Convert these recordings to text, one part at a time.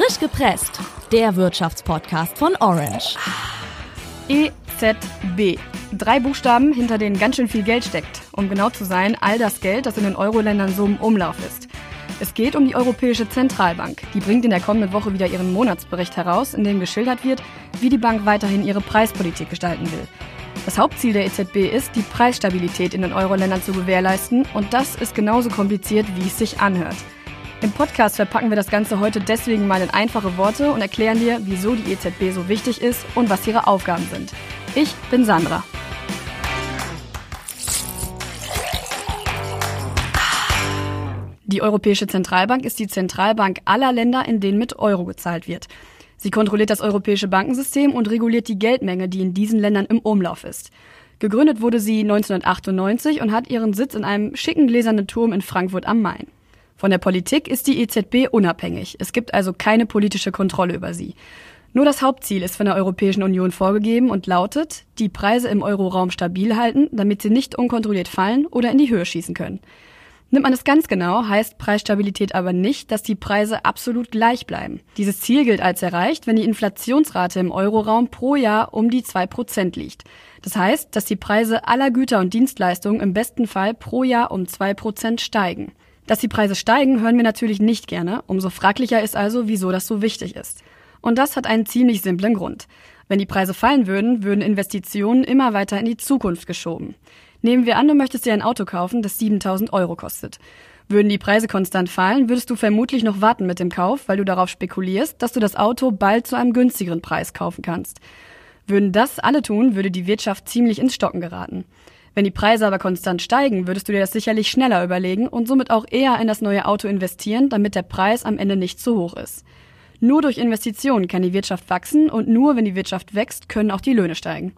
Frisch gepresst, der Wirtschaftspodcast von Orange. EZB. Drei Buchstaben, hinter denen ganz schön viel Geld steckt. Um genau zu sein, all das Geld, das in den Euro-Ländern so im Umlauf ist. Es geht um die Europäische Zentralbank. Die bringt in der kommenden Woche wieder ihren Monatsbericht heraus, in dem geschildert wird, wie die Bank weiterhin ihre Preispolitik gestalten will. Das Hauptziel der EZB ist, die Preisstabilität in den Euro-Ländern zu gewährleisten und das ist genauso kompliziert, wie es sich anhört. Im Podcast verpacken wir das Ganze heute deswegen mal in einfache Worte und erklären dir, wieso die EZB so wichtig ist und was ihre Aufgaben sind. Ich bin Sandra. Die Europäische Zentralbank ist die Zentralbank aller Länder, in denen mit Euro gezahlt wird. Sie kontrolliert das europäische Bankensystem und reguliert die Geldmenge, die in diesen Ländern im Umlauf ist. Gegründet wurde sie 1998 und hat ihren Sitz in einem schicken gläsernen Turm in Frankfurt am Main. Von der Politik ist die EZB unabhängig. Es gibt also keine politische Kontrolle über sie. Nur das Hauptziel ist von der Europäischen Union vorgegeben und lautet, die Preise im Euroraum stabil halten, damit sie nicht unkontrolliert fallen oder in die Höhe schießen können. Nimmt man es ganz genau, heißt Preisstabilität aber nicht, dass die Preise absolut gleich bleiben. Dieses Ziel gilt als erreicht, wenn die Inflationsrate im Euroraum pro Jahr um die zwei Prozent liegt. Das heißt, dass die Preise aller Güter und Dienstleistungen im besten Fall pro Jahr um zwei Prozent steigen. Dass die Preise steigen, hören wir natürlich nicht gerne. Umso fraglicher ist also, wieso das so wichtig ist. Und das hat einen ziemlich simplen Grund. Wenn die Preise fallen würden, würden Investitionen immer weiter in die Zukunft geschoben. Nehmen wir an, du möchtest dir ein Auto kaufen, das 7000 Euro kostet. Würden die Preise konstant fallen, würdest du vermutlich noch warten mit dem Kauf, weil du darauf spekulierst, dass du das Auto bald zu einem günstigeren Preis kaufen kannst. Würden das alle tun, würde die Wirtschaft ziemlich ins Stocken geraten. Wenn die Preise aber konstant steigen, würdest du dir das sicherlich schneller überlegen und somit auch eher in das neue Auto investieren, damit der Preis am Ende nicht zu hoch ist. Nur durch Investitionen kann die Wirtschaft wachsen und nur wenn die Wirtschaft wächst, können auch die Löhne steigen.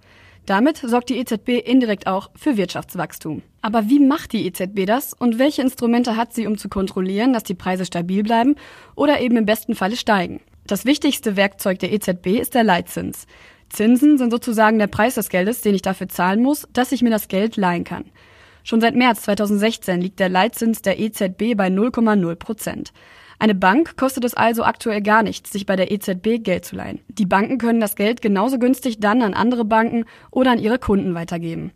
Damit sorgt die EZB indirekt auch für Wirtschaftswachstum. Aber wie macht die EZB das und welche Instrumente hat sie, um zu kontrollieren, dass die Preise stabil bleiben oder eben im besten Falle steigen? Das wichtigste Werkzeug der EZB ist der Leitzins. Zinsen sind sozusagen der Preis des Geldes, den ich dafür zahlen muss, dass ich mir das Geld leihen kann. Schon seit März 2016 liegt der Leitzins der EZB bei 0,0 Prozent. Eine Bank kostet es also aktuell gar nichts, sich bei der EZB Geld zu leihen. Die Banken können das Geld genauso günstig dann an andere Banken oder an ihre Kunden weitergeben.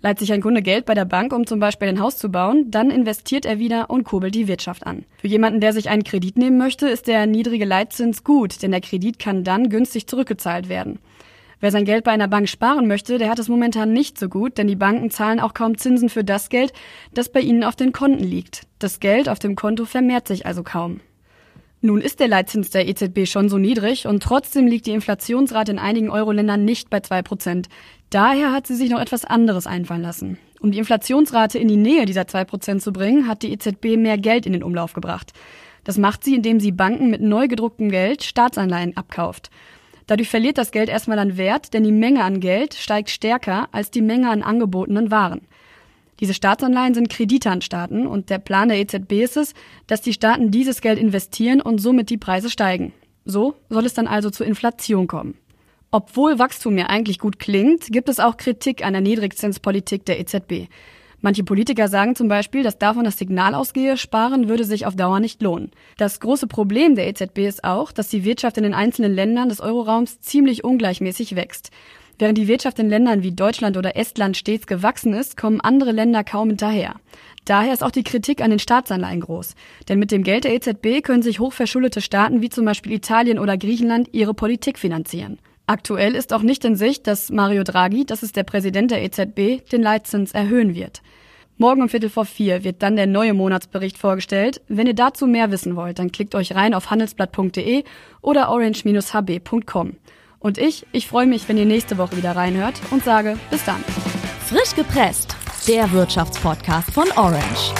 Leiht sich ein Kunde Geld bei der Bank, um zum Beispiel ein Haus zu bauen, dann investiert er wieder und kurbelt die Wirtschaft an. Für jemanden, der sich einen Kredit nehmen möchte, ist der niedrige Leitzins gut, denn der Kredit kann dann günstig zurückgezahlt werden. Wer sein Geld bei einer Bank sparen möchte, der hat es momentan nicht so gut, denn die Banken zahlen auch kaum Zinsen für das Geld, das bei ihnen auf den Konten liegt. Das Geld auf dem Konto vermehrt sich also kaum. Nun ist der Leitzins der EZB schon so niedrig und trotzdem liegt die Inflationsrate in einigen Euro-Ländern nicht bei zwei Prozent. Daher hat sie sich noch etwas anderes einfallen lassen. Um die Inflationsrate in die Nähe dieser zwei Prozent zu bringen, hat die EZB mehr Geld in den Umlauf gebracht. Das macht sie, indem sie Banken mit neu gedrucktem Geld Staatsanleihen abkauft. Dadurch verliert das Geld erstmal an Wert, denn die Menge an Geld steigt stärker als die Menge an angebotenen Waren. Diese Staatsanleihen sind Kredite an Staaten und der Plan der EZB ist es, dass die Staaten dieses Geld investieren und somit die Preise steigen. So soll es dann also zur Inflation kommen. Obwohl Wachstum ja eigentlich gut klingt, gibt es auch Kritik an der Niedrigzinspolitik der EZB. Manche Politiker sagen zum Beispiel, dass davon das Signal ausgehe, sparen würde sich auf Dauer nicht lohnen. Das große Problem der EZB ist auch, dass die Wirtschaft in den einzelnen Ländern des Euroraums ziemlich ungleichmäßig wächst. Während die Wirtschaft in Ländern wie Deutschland oder Estland stets gewachsen ist, kommen andere Länder kaum hinterher. Daher ist auch die Kritik an den Staatsanleihen groß. Denn mit dem Geld der EZB können sich hochverschuldete Staaten wie zum Beispiel Italien oder Griechenland ihre Politik finanzieren. Aktuell ist auch nicht in Sicht, dass Mario Draghi, das ist der Präsident der EZB, den Leitzins erhöhen wird. Morgen um Viertel vor vier wird dann der neue Monatsbericht vorgestellt. Wenn ihr dazu mehr wissen wollt, dann klickt euch rein auf handelsblatt.de oder orange-hb.com. Und ich, ich freue mich, wenn ihr nächste Woche wieder reinhört und sage bis dann. Frisch gepresst, der Wirtschaftspodcast von Orange.